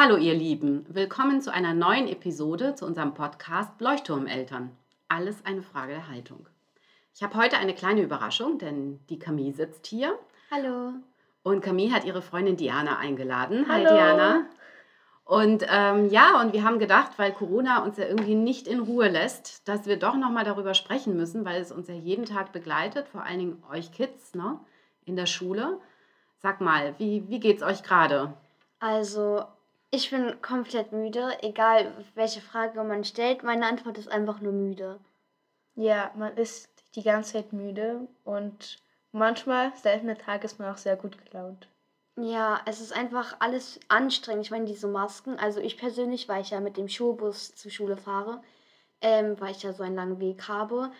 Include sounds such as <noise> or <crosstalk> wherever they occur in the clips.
Hallo ihr Lieben, willkommen zu einer neuen Episode zu unserem Podcast Leuchtturmeltern. Alles eine Frage der Haltung. Ich habe heute eine kleine Überraschung, denn die Camille sitzt hier. Hallo. Und Camille hat ihre Freundin Diana eingeladen. Hallo. Hi Diana. Und ähm, ja, und wir haben gedacht, weil Corona uns ja irgendwie nicht in Ruhe lässt, dass wir doch nochmal darüber sprechen müssen, weil es uns ja jeden Tag begleitet, vor allen Dingen euch Kids ne, in der Schule. Sag mal, wie, wie geht's euch gerade? Also, ich bin komplett müde, egal welche Frage man stellt. Meine Antwort ist einfach nur müde. Ja, man ist die ganze Zeit müde und manchmal, seltene Tage, ist man auch sehr gut gelaunt. Ja, es ist einfach alles anstrengend. Ich meine, diese Masken, also ich persönlich, weil ich ja mit dem Schulbus zur Schule fahre, ähm, weil ich ja so einen langen Weg habe,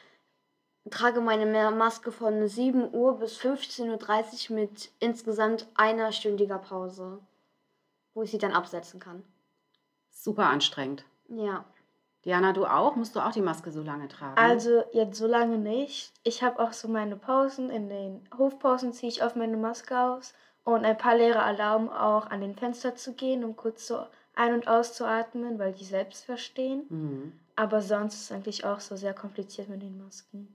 trage meine Ma- Maske von 7 Uhr bis 15.30 Uhr mit insgesamt einer stündiger Pause, wo ich sie dann absetzen kann. Super anstrengend. Ja. Diana, du auch? Musst du auch die Maske so lange tragen? Also jetzt so lange nicht. Ich habe auch so meine Pausen. In den Hofpausen ziehe ich oft meine Maske aus. Und ein paar Lehrer erlauben auch, an den Fenster zu gehen, um kurz so ein- und auszuatmen, weil die selbst verstehen. Mhm. Aber sonst ist es eigentlich auch so sehr kompliziert mit den Masken.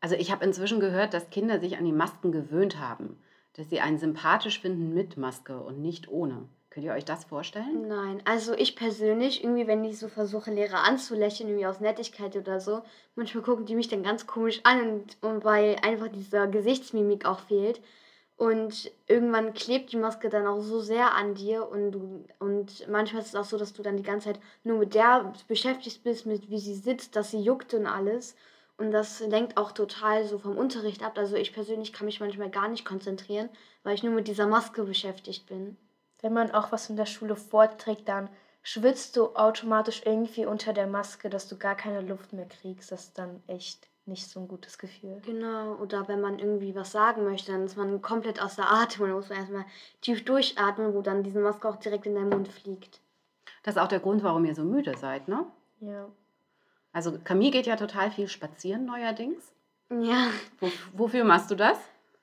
Also ich habe inzwischen gehört, dass Kinder sich an die Masken gewöhnt haben, dass sie einen sympathisch finden mit Maske und nicht ohne. Könnt ihr euch das vorstellen? Nein, also ich persönlich, irgendwie, wenn ich so versuche, Lehrer anzulächeln, irgendwie aus Nettigkeit oder so, manchmal gucken die mich dann ganz komisch an und, und weil einfach diese Gesichtsmimik auch fehlt. Und irgendwann klebt die Maske dann auch so sehr an dir und du, und manchmal ist es auch so, dass du dann die ganze Zeit nur mit der beschäftigt bist, mit wie sie sitzt, dass sie juckt und alles. Und das lenkt auch total so vom Unterricht ab. Also ich persönlich kann mich manchmal gar nicht konzentrieren, weil ich nur mit dieser Maske beschäftigt bin. Wenn man auch was in der Schule vorträgt, dann schwitzt du automatisch irgendwie unter der Maske, dass du gar keine Luft mehr kriegst. Das ist dann echt nicht so ein gutes Gefühl. Genau, oder wenn man irgendwie was sagen möchte, dann ist man komplett aus der Atem und dann muss man erstmal tief durchatmen, wo dann diese Maske auch direkt in deinen Mund fliegt. Das ist auch der Grund, warum ihr so müde seid, ne? Ja. Also Camille geht ja total viel spazieren neuerdings. Ja, Wo, wofür machst du das?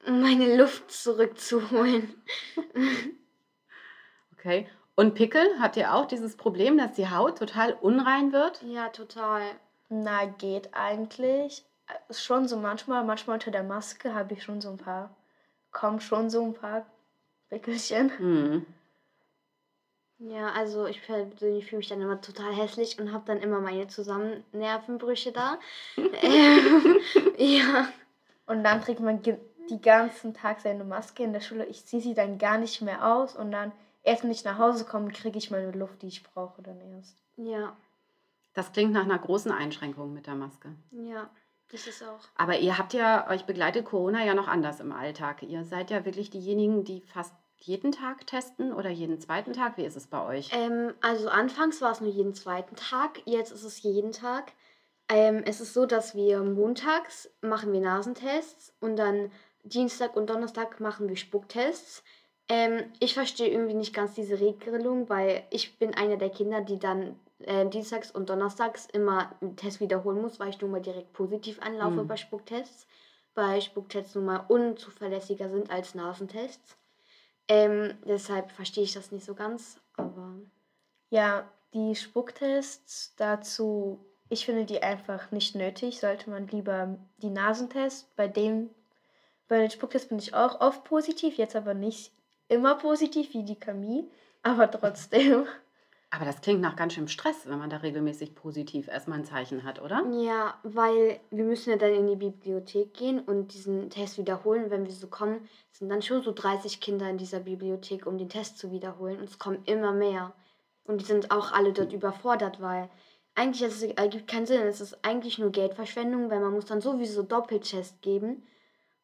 um meine Luft zurückzuholen. <laughs> Okay. Und Pickel, habt ihr auch dieses Problem, dass die Haut total unrein wird? Ja, total. Na, geht eigentlich. Schon so manchmal, manchmal unter der Maske habe ich schon so ein paar, kommen schon so ein paar Pickelchen. Hm. Ja, also ich persönlich fühle mich dann immer total hässlich und habe dann immer meine Zusammennervenbrüche da. <laughs> ähm, ja. Und dann trägt man die ganzen Tag seine Maske in der Schule. Ich ziehe sie dann gar nicht mehr aus und dann erst wenn ich nach Hause komme, kriege ich meine Luft, die ich brauche dann erst. Ja, Das klingt nach einer großen Einschränkung mit der Maske. ja, das ist auch. Aber ihr habt ja, euch begleitet Corona ja noch anders im Alltag. Ihr seid ja wirklich diejenigen, die fast jeden Tag testen oder jeden zweiten Tag. Wie ist es bei euch? Ähm, also anfangs war es nur jeden zweiten Tag, jetzt ist es jeden Tag. Ähm, es ist so, dass wir montags machen wir Nasentests und dann Dienstag und Donnerstag machen wir Spucktests. Ähm, ich verstehe irgendwie nicht ganz diese Regelung, weil ich bin einer der Kinder, die dann äh, dienstags und donnerstags immer einen Test wiederholen muss, weil ich nun mal direkt positiv anlaufe Mhm. bei Spucktests, weil Spucktests nun mal unzuverlässiger sind als Nasentests. Ähm, deshalb verstehe ich das nicht so ganz, aber Ja, die Spucktests dazu, ich finde die einfach nicht nötig. Sollte man lieber die Nasentests, bei dem, bei den Spucktests bin ich auch oft positiv, jetzt aber nicht immer positiv wie die Camille, aber trotzdem. Aber das klingt nach ganz schön Stress, wenn man da regelmäßig positiv erstmal ein Zeichen hat, oder? Ja, weil wir müssen ja dann in die Bibliothek gehen und diesen Test wiederholen. Wenn wir so kommen, sind dann schon so 30 Kinder in dieser Bibliothek, um den Test zu wiederholen. Und es kommen immer mehr. Und die sind auch alle dort überfordert, weil eigentlich es ergibt keinen Sinn. Es ist eigentlich nur Geldverschwendung, weil man muss dann sowieso Doppeltest geben.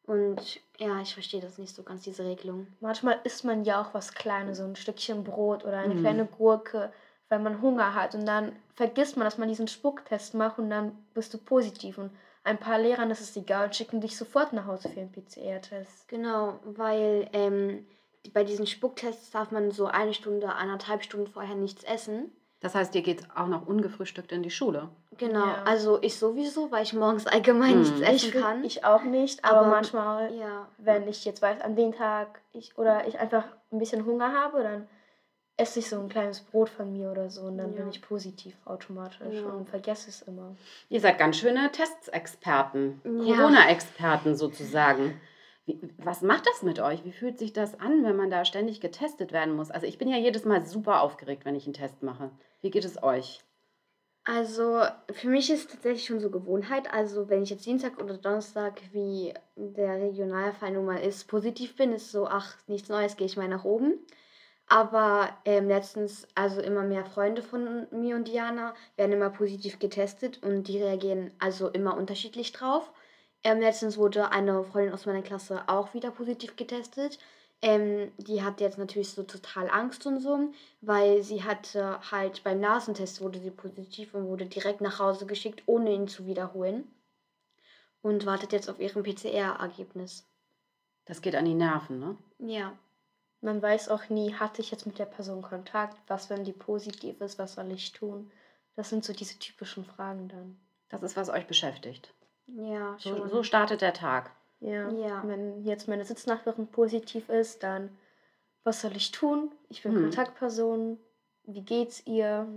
Und ja, ich verstehe das nicht so ganz, diese Regelung. Manchmal isst man ja auch was Kleines, so ein Stückchen Brot oder eine Mhm. kleine Gurke, weil man Hunger hat. Und dann vergisst man, dass man diesen Spucktest macht und dann bist du positiv. Und ein paar Lehrern ist es egal und schicken dich sofort nach Hause für einen PCR-Test. Genau, weil ähm, bei diesen Spucktests darf man so eine Stunde, anderthalb Stunden vorher nichts essen. Das heißt, ihr geht auch noch ungefrühstückt in die Schule. Genau, Ja. also ich sowieso, weil ich morgens allgemein Mhm. nichts essen kann. ich auch nicht, aber, Aber- manchmal, ja. wenn ich jetzt weiß, an dem Tag ich oder ich einfach ein bisschen Hunger habe, dann esse ich so ein kleines Brot von mir oder so und dann Ja. bin ich positiv automatisch Ja. und vergesse es immer. Ihr seid ganz schöne Testexperten, Ja. Corona-Experten sozusagen. Wie, was macht das mit euch? Wie fühlt sich das an, wenn man da ständig getestet werden muss? Also ich bin ja jedes Mal super aufgeregt, wenn ich einen Test mache. Wie geht es euch? Also für mich ist es tatsächlich schon so Gewohnheit. Also wenn ich jetzt Dienstag oder Donnerstag, wie der Regionalfall nun mal ist, positiv bin, ist so, ach, nichts Neues, gehe ich mal nach oben. Aber ähm, letztens, also immer mehr Freunde von mir und Diana werden immer positiv getestet und die reagieren also immer unterschiedlich drauf. Ähm, letztens wurde eine Freundin aus meiner Klasse auch wieder positiv getestet. Ähm, die hat jetzt natürlich so total Angst und so, weil sie hatte halt beim Nasentest wurde sie positiv und wurde direkt nach Hause geschickt, ohne ihn zu wiederholen. Und wartet jetzt auf ihrem PCR-Ergebnis. Das geht an die Nerven, ne? Ja. Man weiß auch nie, hatte ich jetzt mit der Person Kontakt, was, wenn die positiv ist, was soll ich tun? Das sind so diese typischen Fragen dann. Das ist, was euch beschäftigt. Ja, So, schon. so startet der Tag. Ja. Ja. Wenn jetzt meine Sitznachbarin positiv ist, dann was soll ich tun? Ich bin Hm. Kontaktperson. Wie geht's ihr?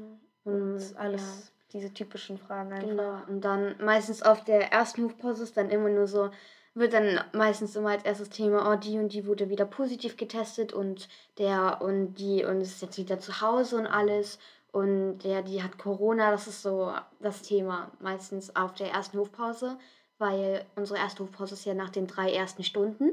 Und Und alles, diese typischen Fragen einfach. Genau. Und dann meistens auf der ersten Hofpause ist dann immer nur so, wird dann meistens immer als erstes Thema, oh, die und die wurde wieder positiv getestet und der und die und ist jetzt wieder zu Hause und alles. Und der, die hat Corona, das ist so das Thema meistens auf der ersten Hofpause, weil unsere erste Hofpause ist ja nach den drei ersten Stunden.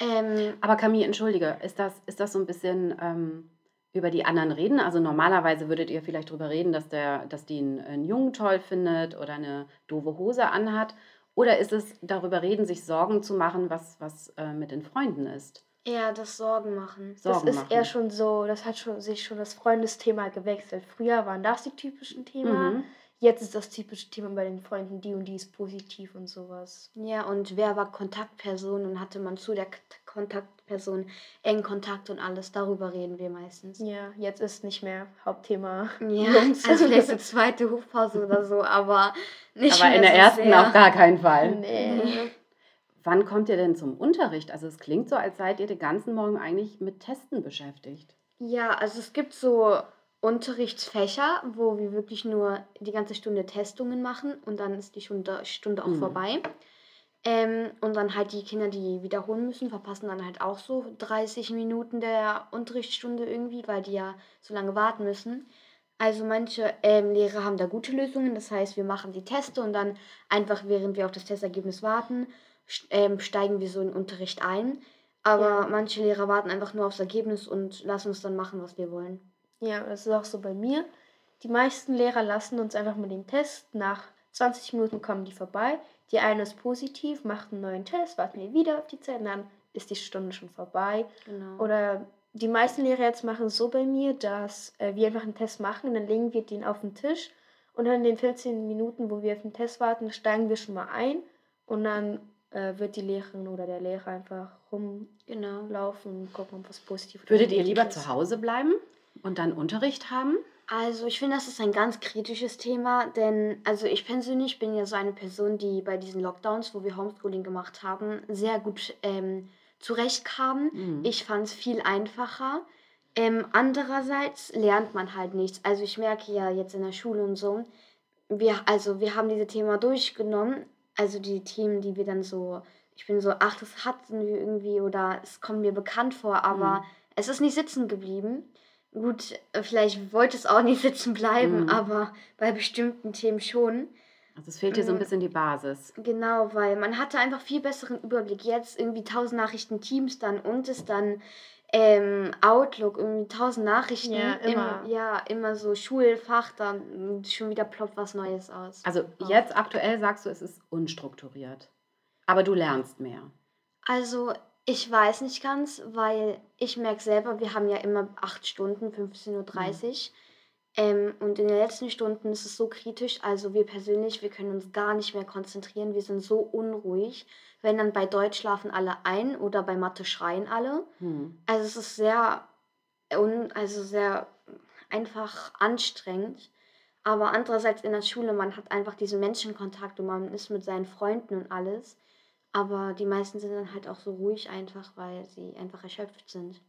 Ähm, Aber Camille, entschuldige, ist das, ist das so ein bisschen ähm, über die anderen reden? Also normalerweise würdet ihr vielleicht darüber reden, dass, der, dass die einen, einen Jungen toll findet oder eine doofe Hose anhat. Oder ist es darüber reden, sich Sorgen zu machen, was, was äh, mit den Freunden ist? Eher das Sorgen machen. Sorgen das ist machen. eher schon so, das hat schon, sich schon das Freundesthema gewechselt. Früher waren das die typischen Themen. Mhm. Jetzt ist das typische Thema bei den Freunden, die und die ist positiv und sowas. Ja, und wer war Kontaktperson und hatte man zu der K Kontaktperson engen Kontakt und alles, darüber reden wir meistens. Ja, jetzt ist nicht mehr Hauptthema. Ja, Jungs. also vielleicht so <laughs> zweite Hofpause oder so, aber nicht Aber mehr in der so ersten sehr. auf gar keinen Fall. Nee. Wann kommt ihr denn zum Unterricht? Also es klingt so, als seid ihr den ganzen Morgen eigentlich mit Testen beschäftigt. Ja, also es gibt so Unterrichtsfächer, wo wir wirklich nur die ganze Stunde Testungen machen und dann ist die Stunde, Stunde auch Mhm. vorbei. Ähm, und dann halt die Kinder, die wiederholen müssen, verpassen dann halt auch so 30 Minuten der Unterrichtsstunde irgendwie, weil die ja so lange warten müssen. Also manche ähm, Lehrer haben da gute Lösungen, das heißt, wir machen die Teste und dann einfach, während wir auf das Testergebnis warten, steigen wir so in den Unterricht ein. Aber Ja. manche Lehrer warten einfach nur aufs Ergebnis und lassen uns dann machen, was wir wollen. Ja, das ist auch so bei mir. Die meisten Lehrer lassen uns einfach mit dem Test. Nach 20 Minuten kommen die vorbei. Die eine ist positiv, macht einen neuen Test, warten wir wieder auf die Zeit und dann ist die Stunde schon vorbei. Genau. Oder die meisten Lehrer jetzt machen es so bei mir, dass äh, wir einfach einen Test machen, dann legen wir den auf den Tisch und dann in den 15 Minuten, wo wir auf den Test warten, steigen wir schon mal ein und dann äh, wird die Lehrerin oder der Lehrer einfach genau. rumlaufen und gucken, ob was positiv oder Würdet ihr lieber ist. zu Hause bleiben und dann Unterricht haben? Also ich finde, das ist ein ganz kritisches Thema, denn also ich persönlich bin ja so eine Person, die bei diesen Lockdowns, wo wir Homeschooling gemacht haben, sehr gut ähm, zurechtkam. Mhm. Ich fand es viel einfacher. Ähm, andererseits lernt man halt nichts. Also ich merke ja jetzt in der Schule und so, wir, also wir haben diese Thema durchgenommen, also die Themen, die wir dann so, ich bin so, ach, das hatten wir irgendwie oder es kommt mir bekannt vor, aber Mhm. es ist nicht sitzen geblieben. Gut, äh, vielleicht wollte es auch nicht <laughs> sitzen bleiben, Mhm. aber bei bestimmten Themen schon. Also es fehlt dir so ein Mhm. bisschen die Basis. Genau, weil man hatte einfach viel besseren Überblick. Jetzt irgendwie 1000 Nachrichten Teams dann und es dann ähm, Outlook, irgendwie 1000 Nachrichten. Ja, immer. ja, immer so Schulfach, dann schon wieder ploppt was Neues aus. Also Ja. jetzt aktuell sagst du, es ist unstrukturiert. Aber du lernst mehr. Also, ich weiß nicht ganz, weil ich merke selber, wir haben ja immer 8 Stunden, 15.30 Uhr. Ähm, und in den letzten Stunden ist es so kritisch. Also, wir persönlich, wir können uns gar nicht mehr konzentrieren. Wir sind so unruhig. Wenn dann bei Deutsch schlafen alle ein oder bei Mathe schreien alle. Hm. Also, es ist sehr, un, also sehr einfach anstrengend. Aber andererseits in der Schule, man hat einfach diesen Menschenkontakt und man ist mit seinen Freunden und alles. Aber die meisten sind dann halt auch so ruhig einfach, weil sie einfach erschöpft sind.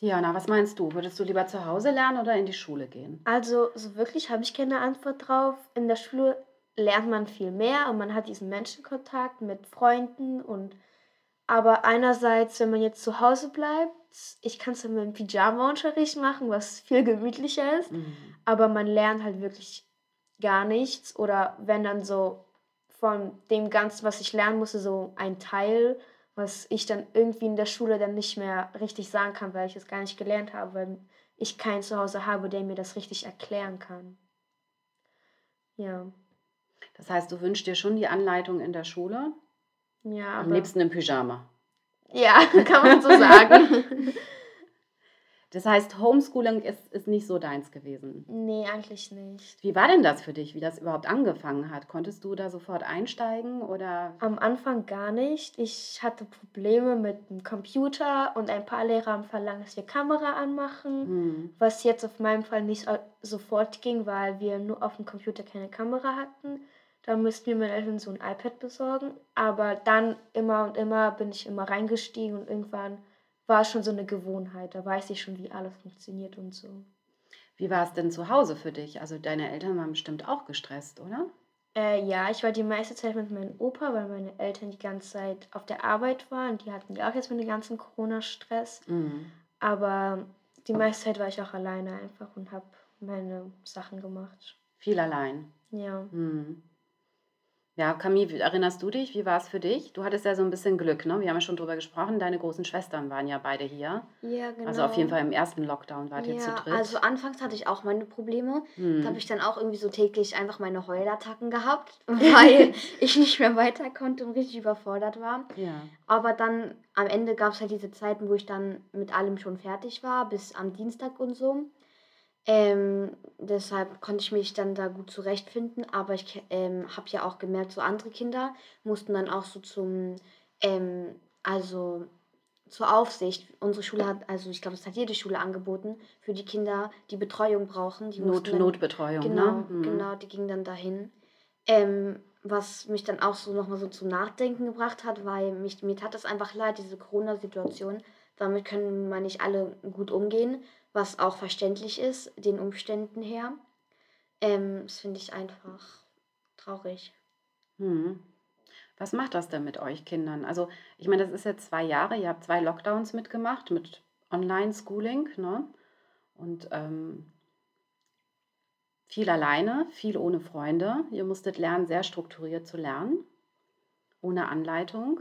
Diana, was meinst du? Würdest du lieber zu Hause lernen oder in die Schule gehen? Also, so wirklich habe ich keine Antwort drauf. In der Schule lernt man viel mehr und man hat diesen Menschenkontakt mit Freunden und aber einerseits, wenn man jetzt zu Hause bleibt, ich kann es dann mit dem Pyjama-Unterricht machen, was viel gemütlicher ist, Mhm. aber man lernt halt wirklich gar nichts oder wenn dann so von dem Ganzen, was ich lernen musste, so ein Teil, was ich dann irgendwie in der Schule dann nicht mehr richtig sagen kann, weil ich es gar nicht gelernt habe, weil ich keinen zu Hause habe, der mir das richtig erklären kann. Ja, Das heißt, du wünschst dir schon die Anleitung in der Schule? ja, Am liebsten im Pyjama. ja, <laughs> kann man so sagen. Das heißt, Homeschooling ist, ist nicht so deins gewesen. nee, eigentlich nicht. Wie war denn das für dich, wie das überhaupt angefangen hat? Konntest du da sofort einsteigen oder? Am Anfang gar nicht. Ich hatte Probleme mit dem Computer und ein paar Lehrer haben verlangt, dass wir Kamera anmachen. Hm. Was jetzt auf meinem Fall nicht sofort ging, weil wir nur auf dem Computer keine Kamera hatten. Da mussten wir meinen Eltern so ein iPad besorgen. Aber dann immer und immer bin ich immer reingestiegen und irgendwann war es schon so eine Gewohnheit. Da weiß ich schon, wie alles funktioniert und so. Wie war es denn zu Hause für dich? Also deine Eltern waren bestimmt auch gestresst, oder? Äh, ja, ich war die meiste Zeit mit meinem Opa, weil meine Eltern die ganze Zeit auf der Arbeit waren. Die hatten ja auch jetzt mit dem ganzen Corona-Stress. Mhm. Aber die meiste Zeit war ich auch alleine einfach und habe meine Sachen gemacht. Viel allein. Ja. Hm. Ja, Camille, erinnerst du dich? Wie war es für dich? Du hattest ja so ein bisschen Glück, ne? Wir haben ja schon drüber gesprochen. Deine großen Schwestern waren ja beide hier. Ja, genau. Also auf jeden Fall im ersten Lockdown wart ihr zu Ja, dritt. also anfangs hatte ich auch meine Probleme. Da Hm. habe ich dann auch irgendwie so täglich einfach meine Heulattacken gehabt, <laughs> weil ich nicht mehr weiter konnte und richtig überfordert war. Ja. Aber dann am Ende gab es halt diese Zeiten, wo ich dann mit allem schon fertig war, bis am Dienstag und so. Ähm, deshalb konnte ich mich dann da gut zurechtfinden. Aber ich ähm, habe ja auch gemerkt, so andere Kinder mussten dann auch so zum, ähm, also zur Aufsicht. Unsere Schule hat, also ich glaube, es hat jede Schule angeboten für die Kinder, die Betreuung brauchen. Die Not, dann- Notbetreuung, Genau, ne? Hm. genau, die ging dann dahin. Ähm, was mich dann auch so nochmal so zum Nachdenken gebracht hat, weil mich, mir tat es einfach leid, diese Corona-Situation. Damit können wir nicht alle gut umgehen, was auch verständlich ist, den Umständen her. Ähm, das finde ich einfach traurig. Hm. Was macht das denn mit euch Kindern? Also, ich meine, das ist jetzt zwei Jahre, ihr habt zwei Lockdowns mitgemacht mit Online-Schooling, ne? Und ähm, viel alleine, viel ohne Freunde. Ihr musstet lernen, sehr strukturiert zu lernen, ohne Anleitung.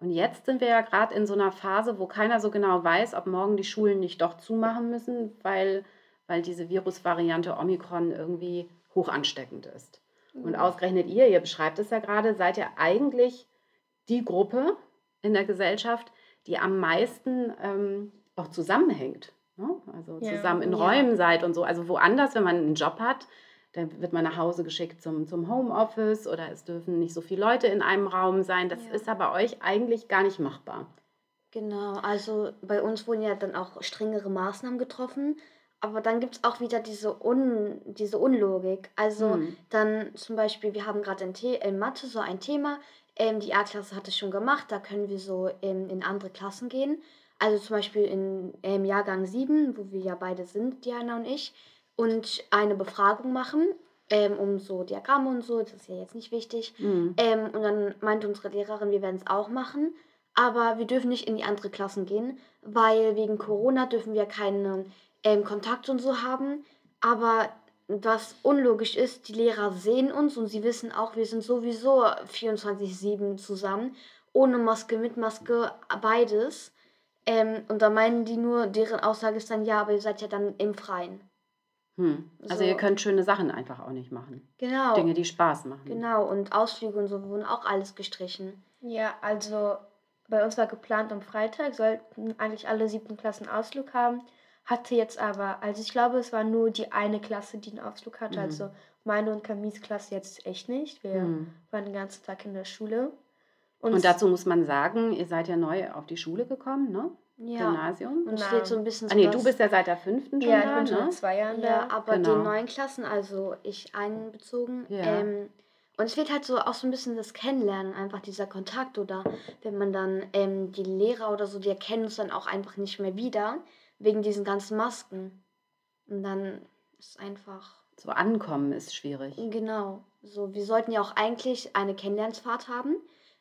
Und jetzt sind wir ja gerade in so einer Phase, wo keiner so genau weiß, ob morgen die Schulen nicht doch zumachen müssen, weil, weil diese Virusvariante Omikron irgendwie hoch ansteckend ist. Und ausgerechnet ihr, ihr beschreibt es ja gerade, seid ihr eigentlich die Gruppe in der Gesellschaft, die am meisten ähm, auch zusammenhängt. Ne? Also Ja. zusammen in Ja. Räumen seid und so. Also woanders, wenn man einen Job hat, dann wird man nach Hause geschickt zum, zum Homeoffice oder es dürfen nicht so viele Leute in einem Raum sein. Das Ja. ist aber euch eigentlich gar nicht machbar. Genau, also bei uns wurden ja dann auch strengere Maßnahmen getroffen, aber dann gibt es auch wieder diese, Un diese Unlogik. Also Hm. dann zum Beispiel, wir haben gerade in, The in Mathe so ein Thema, ähm, die A-Klasse hat es schon gemacht, da können wir so ähm, in andere Klassen gehen. Also zum Beispiel in ähm, Jahrgang 7, wo wir ja beide sind, Diana und ich, und eine Befragung machen, ähm, um so Diagramme und so, das ist ja jetzt nicht wichtig. Hm. Ähm, und dann meinte unsere Lehrerin, wir werden es auch machen, aber wir dürfen nicht in die andere Klassen gehen, weil wegen Corona dürfen wir keinen ähm, Kontakt und so haben. Aber was unlogisch ist, die Lehrer sehen uns und sie wissen auch, wir sind sowieso 24-7 zusammen, ohne Maske, mit Maske, beides. Ähm, und da meinen die nur, deren Aussage ist dann, ja, aber ihr seid ja dann im Freien. Hm. Also So. ihr könnt schöne Sachen einfach auch nicht machen. Genau. Dinge, die Spaß machen. Genau, und Ausflüge und so wurden auch alles gestrichen. Ja, also bei uns war geplant am Freitag, sollten eigentlich alle siebten Klassen Ausflug haben. Hatte jetzt aber, also ich glaube, es war nur die eine Klasse, die einen Ausflug hatte. Mhm. Also meine und Camilles Klasse jetzt echt nicht. Wir Hm. waren den ganzen Tag in der Schule. Und dazu muss man sagen, ihr seid ja neu auf die Schule gekommen, ne? Ja. Gymnasium. Und steht so ein bisschen Ah, nee, du bist ja seit der fünften schon ja, ich da, bin schon ne? zwei Jahren Ja, da. aber Genau. den neuen Klassen, also ich einbezogen, Ja. ähm, Und es wird halt so auch so ein bisschen das Kennenlernen, einfach dieser Kontakt oder wenn man dann ähm, die Lehrer oder so, die erkennen uns dann auch einfach nicht mehr wieder, wegen diesen ganzen Masken. Und dann ist einfach, So ankommen ist schwierig. genau, so, wir sollten ja auch eigentlich eine Kennenlernsfahrt haben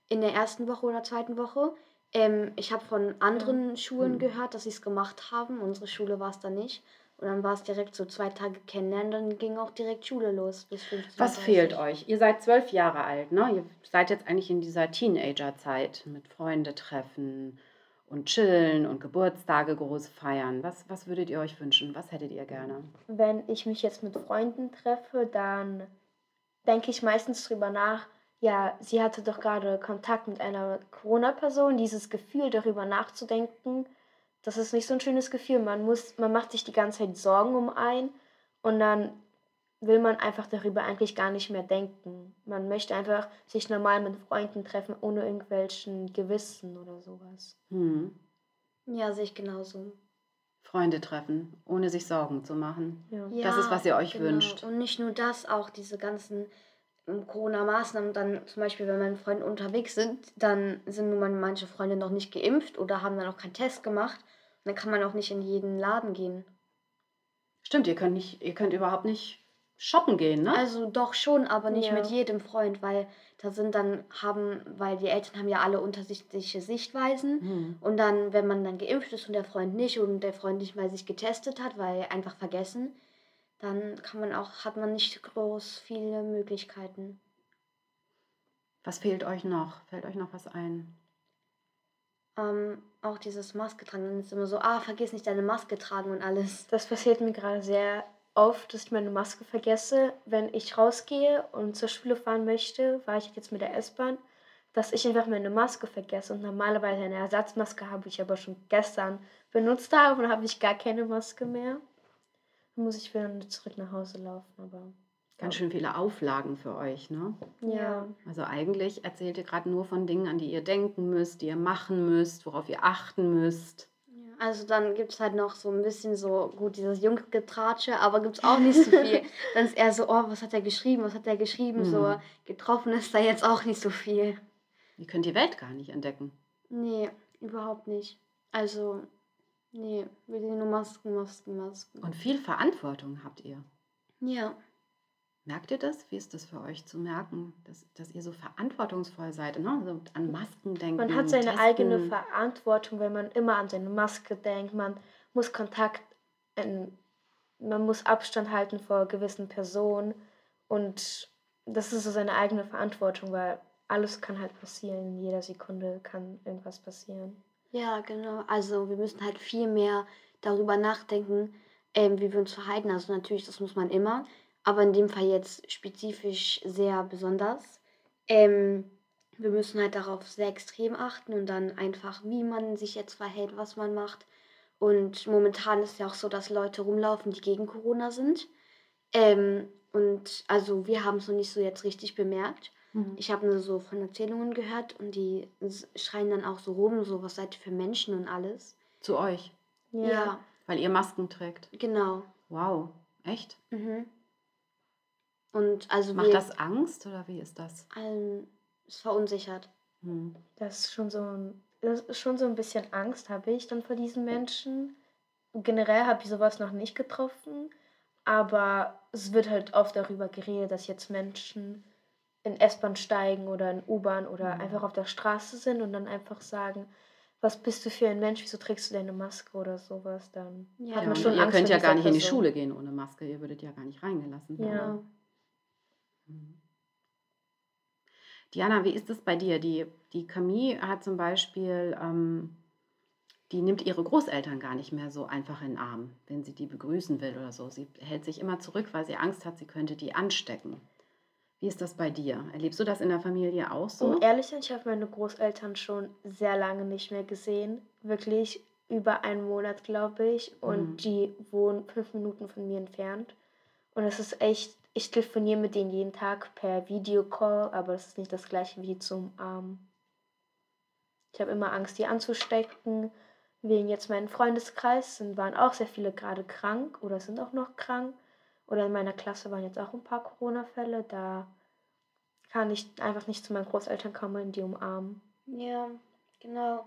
in der ersten Woche oder zweiten Woche. Ähm, ich habe von anderen Schulen Mhm. gehört, dass sie es gemacht haben. Unsere Schule war es dann nicht. Und dann war es direkt so zwei Tage kennenlernen, dann ging auch direkt Schule los bis 15.30 Was fehlt euch? Ihr seid zwölf Jahre alt, ne? Ihr seid jetzt eigentlich in dieser Teenager-Zeit mit Freunde treffen und chillen und Geburtstage groß feiern. Was, was würdet ihr euch wünschen? Was hättet ihr gerne? Wenn ich mich jetzt mit Freunden treffe, dann denke ich meistens drüber nach, ja, sie hatte doch gerade Kontakt mit einer Corona-Person, dieses Gefühl darüber nachzudenken, das ist nicht so ein schönes Gefühl. Man muss, man macht sich die ganze Zeit Sorgen um einen und dann will man einfach darüber eigentlich gar nicht mehr denken. Man möchte einfach sich normal mit Freunden treffen, ohne irgendwelchen Gewissen oder sowas. Hm. Ja, sehe ich genauso. Freunde treffen, ohne sich Sorgen zu machen. Ja. Das ist, was ihr euch genau. wünscht. Und nicht nur das, auch diese ganzen Corona-Maßnahmen, dann zum Beispiel, wenn meine Freunde unterwegs sind, dann sind nun mal manche Freunde noch nicht geimpft oder haben dann auch keinen Test gemacht. Und dann kann man auch nicht in jeden Laden gehen. Stimmt, ihr könnt nicht, ihr könnt überhaupt nicht shoppen gehen, ne? Also doch schon, aber nicht Ja. mit jedem Freund, weil da sind dann, haben, weil die Eltern haben ja alle unterschiedliche Sichtweisen. Hm. Und dann, wenn man dann geimpft ist und der Freund nicht und der Freund nicht mal sich getestet hat, weil einfach vergessen, dann kann man auch, hat man nicht groß viele Möglichkeiten. Was fehlt euch noch? Fällt euch noch was ein? Ähm, auch dieses Maske tragen, dann ist immer so, ah, vergiss nicht deine Maske tragen und alles. Das passiert mir gerade sehr oft, dass ich meine Maske vergesse, wenn ich rausgehe und zur Schule fahren möchte, war ich jetzt mit der S-Bahn, dass ich einfach meine Maske vergesse und normalerweise eine Ersatzmaske habe ich aber schon gestern benutzt habe und habe ich gar keine Maske mehr. Muss ich wieder zurück nach Hause laufen, aber Ganz schön viele Auflagen für euch, ne? ja. Also eigentlich erzählt ihr gerade nur von Dingen, an die ihr denken müsst, die ihr machen müsst, worauf ihr achten müsst. Ja, also dann gibt es halt noch so ein bisschen so, gut, dieses Junggetratsche, aber gibt es auch nicht so viel. <laughs> dann ist eher so, oh, was hat er geschrieben, was hat er geschrieben, so Mhm. getroffen ist da jetzt auch nicht so viel. Ihr könnt die Welt gar nicht entdecken. Nee, überhaupt nicht. Also, nee, wir sehen nur Masken, Masken, Masken. Und viel Verantwortung habt ihr. Ja, Merkt ihr das? Wie ist das für euch zu merken, dass, dass ihr so verantwortungsvoll seid? Ne? So an Masken denken. Man hat seine testen. eigene Verantwortung, wenn man immer an seine Maske denkt. Man muss Kontakt, in, man muss Abstand halten vor gewissen Personen. Und das ist so seine eigene Verantwortung, weil alles kann halt passieren. In jeder Sekunde kann irgendwas passieren. Ja, genau. Also wir müssen halt viel mehr darüber nachdenken, ähm, wie wir uns verhalten. Also natürlich, das muss man immer, aber in dem Fall jetzt spezifisch sehr besonders. Ähm, wir müssen halt darauf sehr extrem achten und dann einfach, wie man sich jetzt verhält, was man macht. Und momentan ist ja auch so, dass Leute rumlaufen, die gegen Corona sind. Ähm, und also wir haben es noch nicht so jetzt richtig bemerkt. Mhm. Ich habe nur so von Erzählungen gehört und die schreien dann auch so rum, so was seid ihr für Menschen und alles. Zu euch, Ja, weil ihr Masken trägt. genau. Wow, echt? Mhm. Und also Macht wir, das Angst oder wie ist das? ähm, ist verunsichert. Hm. Das ist schon so ein, das ist schon so ein bisschen Angst habe ich dann vor diesen Menschen. Generell habe ich sowas noch nicht getroffen, aber es wird halt oft darüber geredet, dass jetzt Menschen in S-Bahn steigen oder in U-Bahn oder Mhm. einfach auf der Straße sind und dann einfach sagen, was bist du für ein Mensch, wieso trägst du deine Maske oder sowas, dann Ja, hat Ja, man schon ihr Angst könnt vor ja gar nicht in die. Schule gehen ohne Maske. Ihr würdet ja gar nicht reingelassen werden. Ja. Mhm. Diana, wie ist es bei dir? Die, die Camille hat zum Beispiel, ähm, die nimmt ihre Großeltern gar nicht mehr so einfach in den Arm, wenn sie die begrüßen will oder so. Sie hält sich immer zurück, weil sie Angst hat, sie könnte die anstecken. Wie ist das bei dir? Erlebst du das in der Familie auch so? Um ehrlich sein, ich habe meine Großeltern schon sehr lange nicht mehr gesehen. Wirklich über einen Monat, glaube ich. Und Mhm. die wohnen fünf Minuten von mir entfernt. Und es ist echt, ich telefoniere mit denen jeden Tag per Videocall, aber es ist nicht das gleiche wie zum Arm. Ich habe immer Angst, die anzustecken. Wegen jetzt meinem Freundeskreis sind, waren auch sehr viele gerade krank oder sind auch noch krank. Oder in meiner Klasse waren jetzt auch ein paar Corona-Fälle. Da kann ich einfach nicht zu meinen Großeltern kommen und die umarmen. Ja, genau.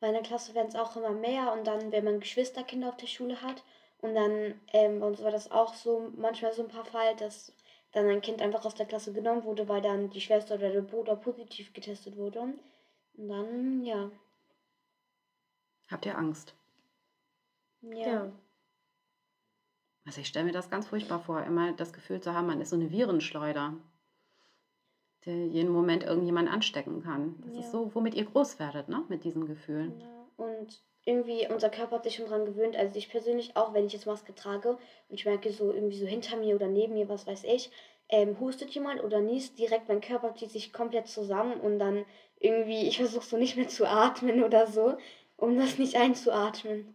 Bei einer Klasse werden es auch immer mehr und dann, wenn man Geschwisterkinder auf der Schule hat und dann, ähm, bei uns war das auch so, manchmal so ein paar Fall, dass dann ein Kind einfach aus der Klasse genommen wurde, weil dann die Schwester oder der Bruder positiv getestet wurde. Und dann, ja. Habt ihr Angst? Ja. Ja. Also ich stelle mir das ganz furchtbar vor, immer das Gefühl zu haben, man ist so eine Virenschleuder, der jeden Moment irgendjemand anstecken kann. Das Ja. ist so, womit ihr groß werdet, ne? Mit diesen Gefühlen. Ja, und irgendwie, unser Körper hat sich schon dran gewöhnt. Also ich persönlich auch, wenn ich jetzt Maske trage und ich merke so irgendwie so hinter mir oder neben mir, was weiß ich, ähm, hustet jemand oder niest, direkt mein Körper zieht sich komplett zusammen und dann irgendwie, ich versuche so nicht mehr zu atmen oder so, um das nicht einzuatmen.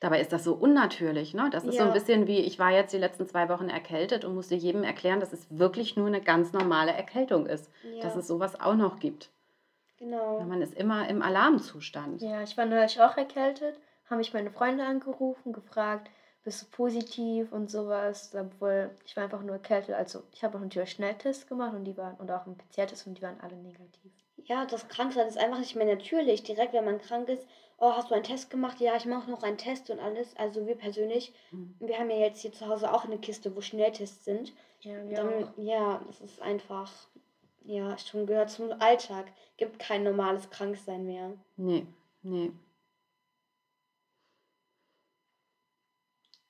Dabei ist das so unnatürlich, ne? Das ist so ein Ja. bisschen wie, ich war jetzt die letzten zwei Wochen erkältet und musste jedem erklären, dass es wirklich nur eine ganz normale Erkältung ist. Ja, Dass es sowas auch noch gibt. genau. Man ist immer im Alarmzustand. Ja, ich war neulich auch erkältet, haben mich meine Freunde angerufen, gefragt, bist du positiv und sowas, obwohl ich war einfach nur erkältet. Also ich habe auch natürlich Schnelltest gemacht und die waren und auch einen PCR-Test und die waren alle negativ. Ja, das Kranksein ist einfach nicht mehr natürlich. Direkt, wenn man krank ist, oh, hast du einen Test gemacht? Ja, ich mache noch einen Test und alles. Also wir persönlich, Mhm. wir haben ja jetzt hier zu Hause auch eine Kiste, wo Schnelltests sind. Ja, wir Dann, ja, das ist einfach, ja, schon gehört zum Alltag. Gibt kein normales Kranksein mehr. Nee, nee.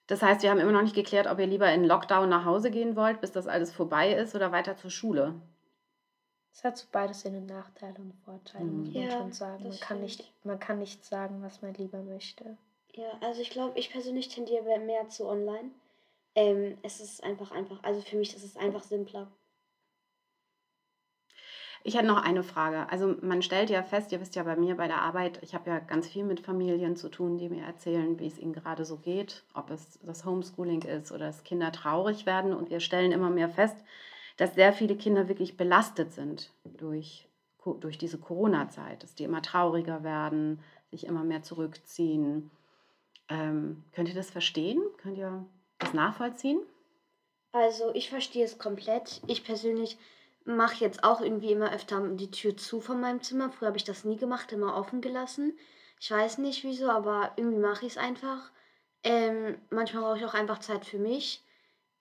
Das heißt, wir haben immer noch nicht geklärt, ob ihr lieber in Lockdown nach Hause gehen wollt, bis das alles vorbei ist oder weiter zur Schule. Es hat so beides Seine Nachteile und Vorteile, Mhm. muss man Ja, schon sagen. Man kann, stimmt. nicht, man kann nicht sagen, was man lieber möchte. Ja, also ich glaube, ich persönlich tendiere mehr zu online. Ähm, es ist einfach einfach, also für mich ist es einfach simpler. Ich hätte noch eine Frage. Also man stellt ja fest, ihr wisst ja bei mir bei der Arbeit, ich habe ja ganz viel mit Familien zu tun, die mir erzählen, wie es ihnen gerade so geht, ob es das Homeschooling ist oder dass Kinder traurig werden. Und wir stellen immer mehr fest, dass sehr viele Kinder wirklich belastet sind durch, durch diese Corona-Zeit, dass die immer trauriger werden, sich immer mehr zurückziehen. Ähm, könnt ihr das verstehen? Könnt ihr das nachvollziehen? Also ich verstehe es komplett. Ich persönlich mache jetzt auch irgendwie immer öfter die Tür zu von meinem Zimmer. Früher habe ich das nie gemacht, immer offen gelassen. Ich weiß nicht wieso, aber irgendwie mache ich es einfach. Ähm, manchmal brauche ich auch einfach Zeit für mich.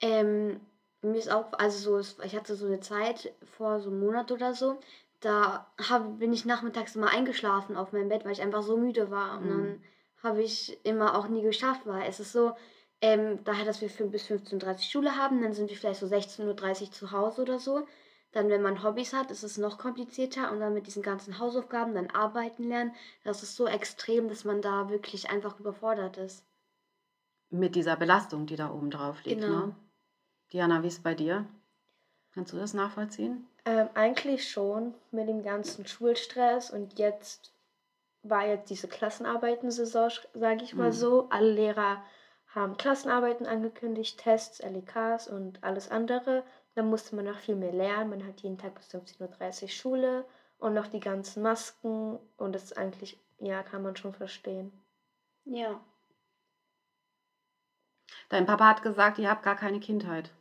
Ähm, mir ist auch, also so, ich hatte so eine Zeit vor so einem Monat oder so, da hab, bin ich nachmittags immer eingeschlafen auf meinem Bett, weil ich einfach so müde war. Und Mhm. dann habe ich immer auch nie geschafft, weil es ist so, ähm, daher, dass wir bis 15.30 Uhr Schule haben, dann sind wir vielleicht so 16.30 Uhr zu Hause oder so. Dann, wenn man Hobbys hat, ist es noch komplizierter und dann mit diesen ganzen Hausaufgaben, dann arbeiten lernen, das ist so extrem, dass man da wirklich einfach überfordert ist. Mit dieser Belastung, die da oben drauf liegt. Genau. Ne? Diana, wie ist es bei dir? Kannst du das nachvollziehen? Ähm, eigentlich schon mit dem ganzen Schulstress und jetzt war jetzt diese Klassenarbeiten-Saison, sage ich mal Mhm. so. Alle Lehrer haben Klassenarbeiten angekündigt, Tests, LEKs und alles andere. Dann musste man noch viel mehr lernen. Man hat jeden Tag bis 15.30 Uhr Schule und noch die ganzen Masken und das ist eigentlich, ja, kann man schon verstehen. Ja. Dein Papa hat gesagt, ihr habt gar keine Kindheit.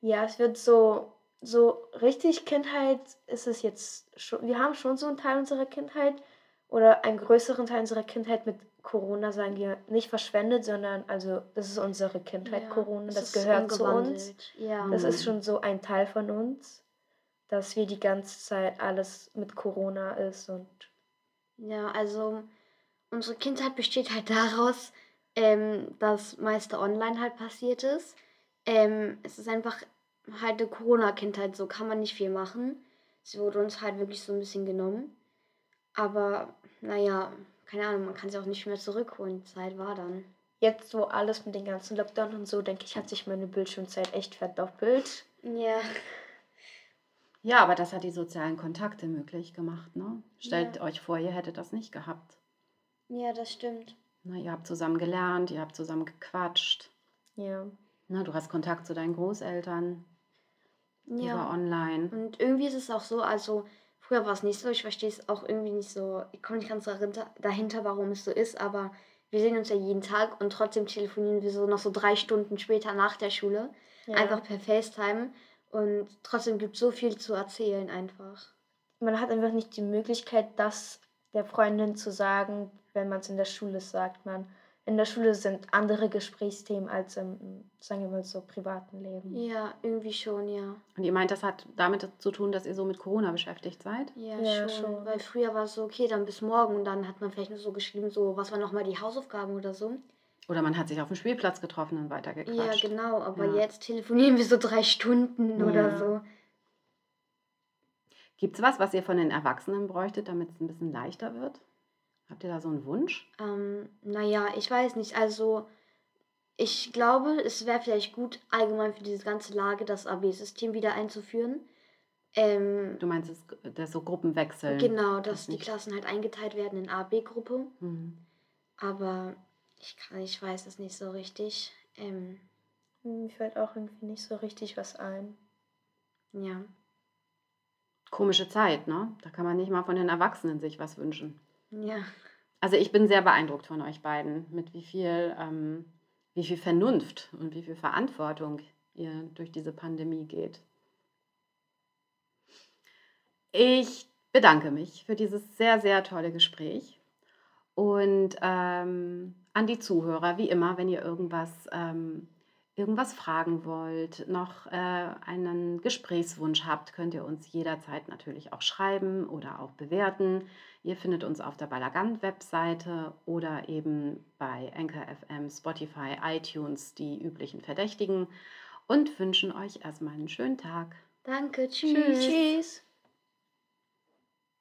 Ja, es wird so, so richtig Kindheit ist es jetzt schon. Wir haben schon so einen Teil unserer Kindheit oder einen größeren Teil unserer Kindheit mit Corona, sagen wir, nicht verschwendet, sondern also das ist unsere Kindheit, ja, Corona, das gehört zu uns. Ja. Das Mhm. ist schon so ein Teil von uns, dass wir die ganze Zeit alles mit Corona ist und Ja, also unsere Kindheit besteht halt daraus, ähm, dass meiste online halt passiert ist. Ähm, es ist einfach halt eine Corona-Kindheit, so kann man nicht viel machen. Sie wurde uns halt wirklich so ein bisschen genommen. Aber naja, keine Ahnung, man kann sie auch nicht mehr zurückholen. Die Zeit war dann. jetzt, wo alles mit den ganzen Lockdown und so, denke ich, hat sich meine Bildschirmzeit echt verdoppelt. Ja, Ja, aber das hat die sozialen Kontakte möglich gemacht. Ne? Stellt Ja. euch vor, ihr hättet das nicht gehabt. ja, das stimmt. Na, ihr habt zusammen gelernt, ihr habt zusammen gequatscht. Ja. Na, du hast Kontakt zu deinen Großeltern über Ja. online. Und irgendwie ist es auch so, also früher war es nicht so, ich verstehe es auch irgendwie nicht so, ich komme nicht ganz dahinter, dahinter, warum es so ist, aber wir sehen uns ja jeden Tag und trotzdem telefonieren wir so noch so drei Stunden später nach der Schule, ja. einfach per FaceTime. Und trotzdem gibt es so viel zu erzählen einfach. Man hat einfach nicht die Möglichkeit, das der Freundin zu sagen, wenn man es in der Schule sagt. Man in der Schule sind andere Gesprächsthemen als im, sagen wir mal so, privaten Leben. Ja, irgendwie schon, ja. Und ihr meint, das hat damit zu tun, dass ihr so mit Corona beschäftigt seid? Ja, Ja, schon. schon. Weil früher war es so, okay, dann bis morgen und dann hat man vielleicht nur so geschrieben, so, was waren nochmal die Hausaufgaben oder so. Oder man hat sich auf dem Spielplatz getroffen und Ja, weitergequatscht. genau, aber Ja. jetzt telefonieren wir so drei Stunden Ja. oder so. Gibt es was, was ihr von den Erwachsenen bräuchtet, damit es ein bisschen leichter wird? Habt ihr da so einen Wunsch? Ähm, naja, ich weiß nicht. Also, ich glaube, es wäre vielleicht gut, allgemein für diese ganze Lage das AB-System wieder einzuführen. Ähm, Du meinst, es, das so Gruppenwechseln? genau, dass das die Klassen halt eingeteilt werden in A, B-Gruppe. Hm. Aber ich, kann, ich weiß es nicht so richtig. Ähm, Hm, Mir fällt auch irgendwie nicht so richtig was ein. ja. Komische Zeit, ne? Da kann man nicht mal von den Erwachsenen sich was wünschen. Ja. Also ich bin sehr beeindruckt von euch beiden, mit wie viel, ähm, wie viel Vernunft und wie viel Verantwortung ihr durch diese Pandemie geht. Ich bedanke mich für dieses sehr, sehr tolle Gespräch. Und ähm, an die Zuhörer, wie immer, wenn ihr irgendwas, ähm, irgendwas fragen wollt, noch äh, einen Gesprächswunsch habt, könnt ihr uns jederzeit natürlich auch schreiben oder auch bewerten. Ihr findet uns auf der Balagant-Webseite oder eben bei Anchor FM, Spotify, iTunes, die üblichen Verdächtigen und wünschen euch erstmal einen schönen Tag. Danke, tschüss. Tschüss.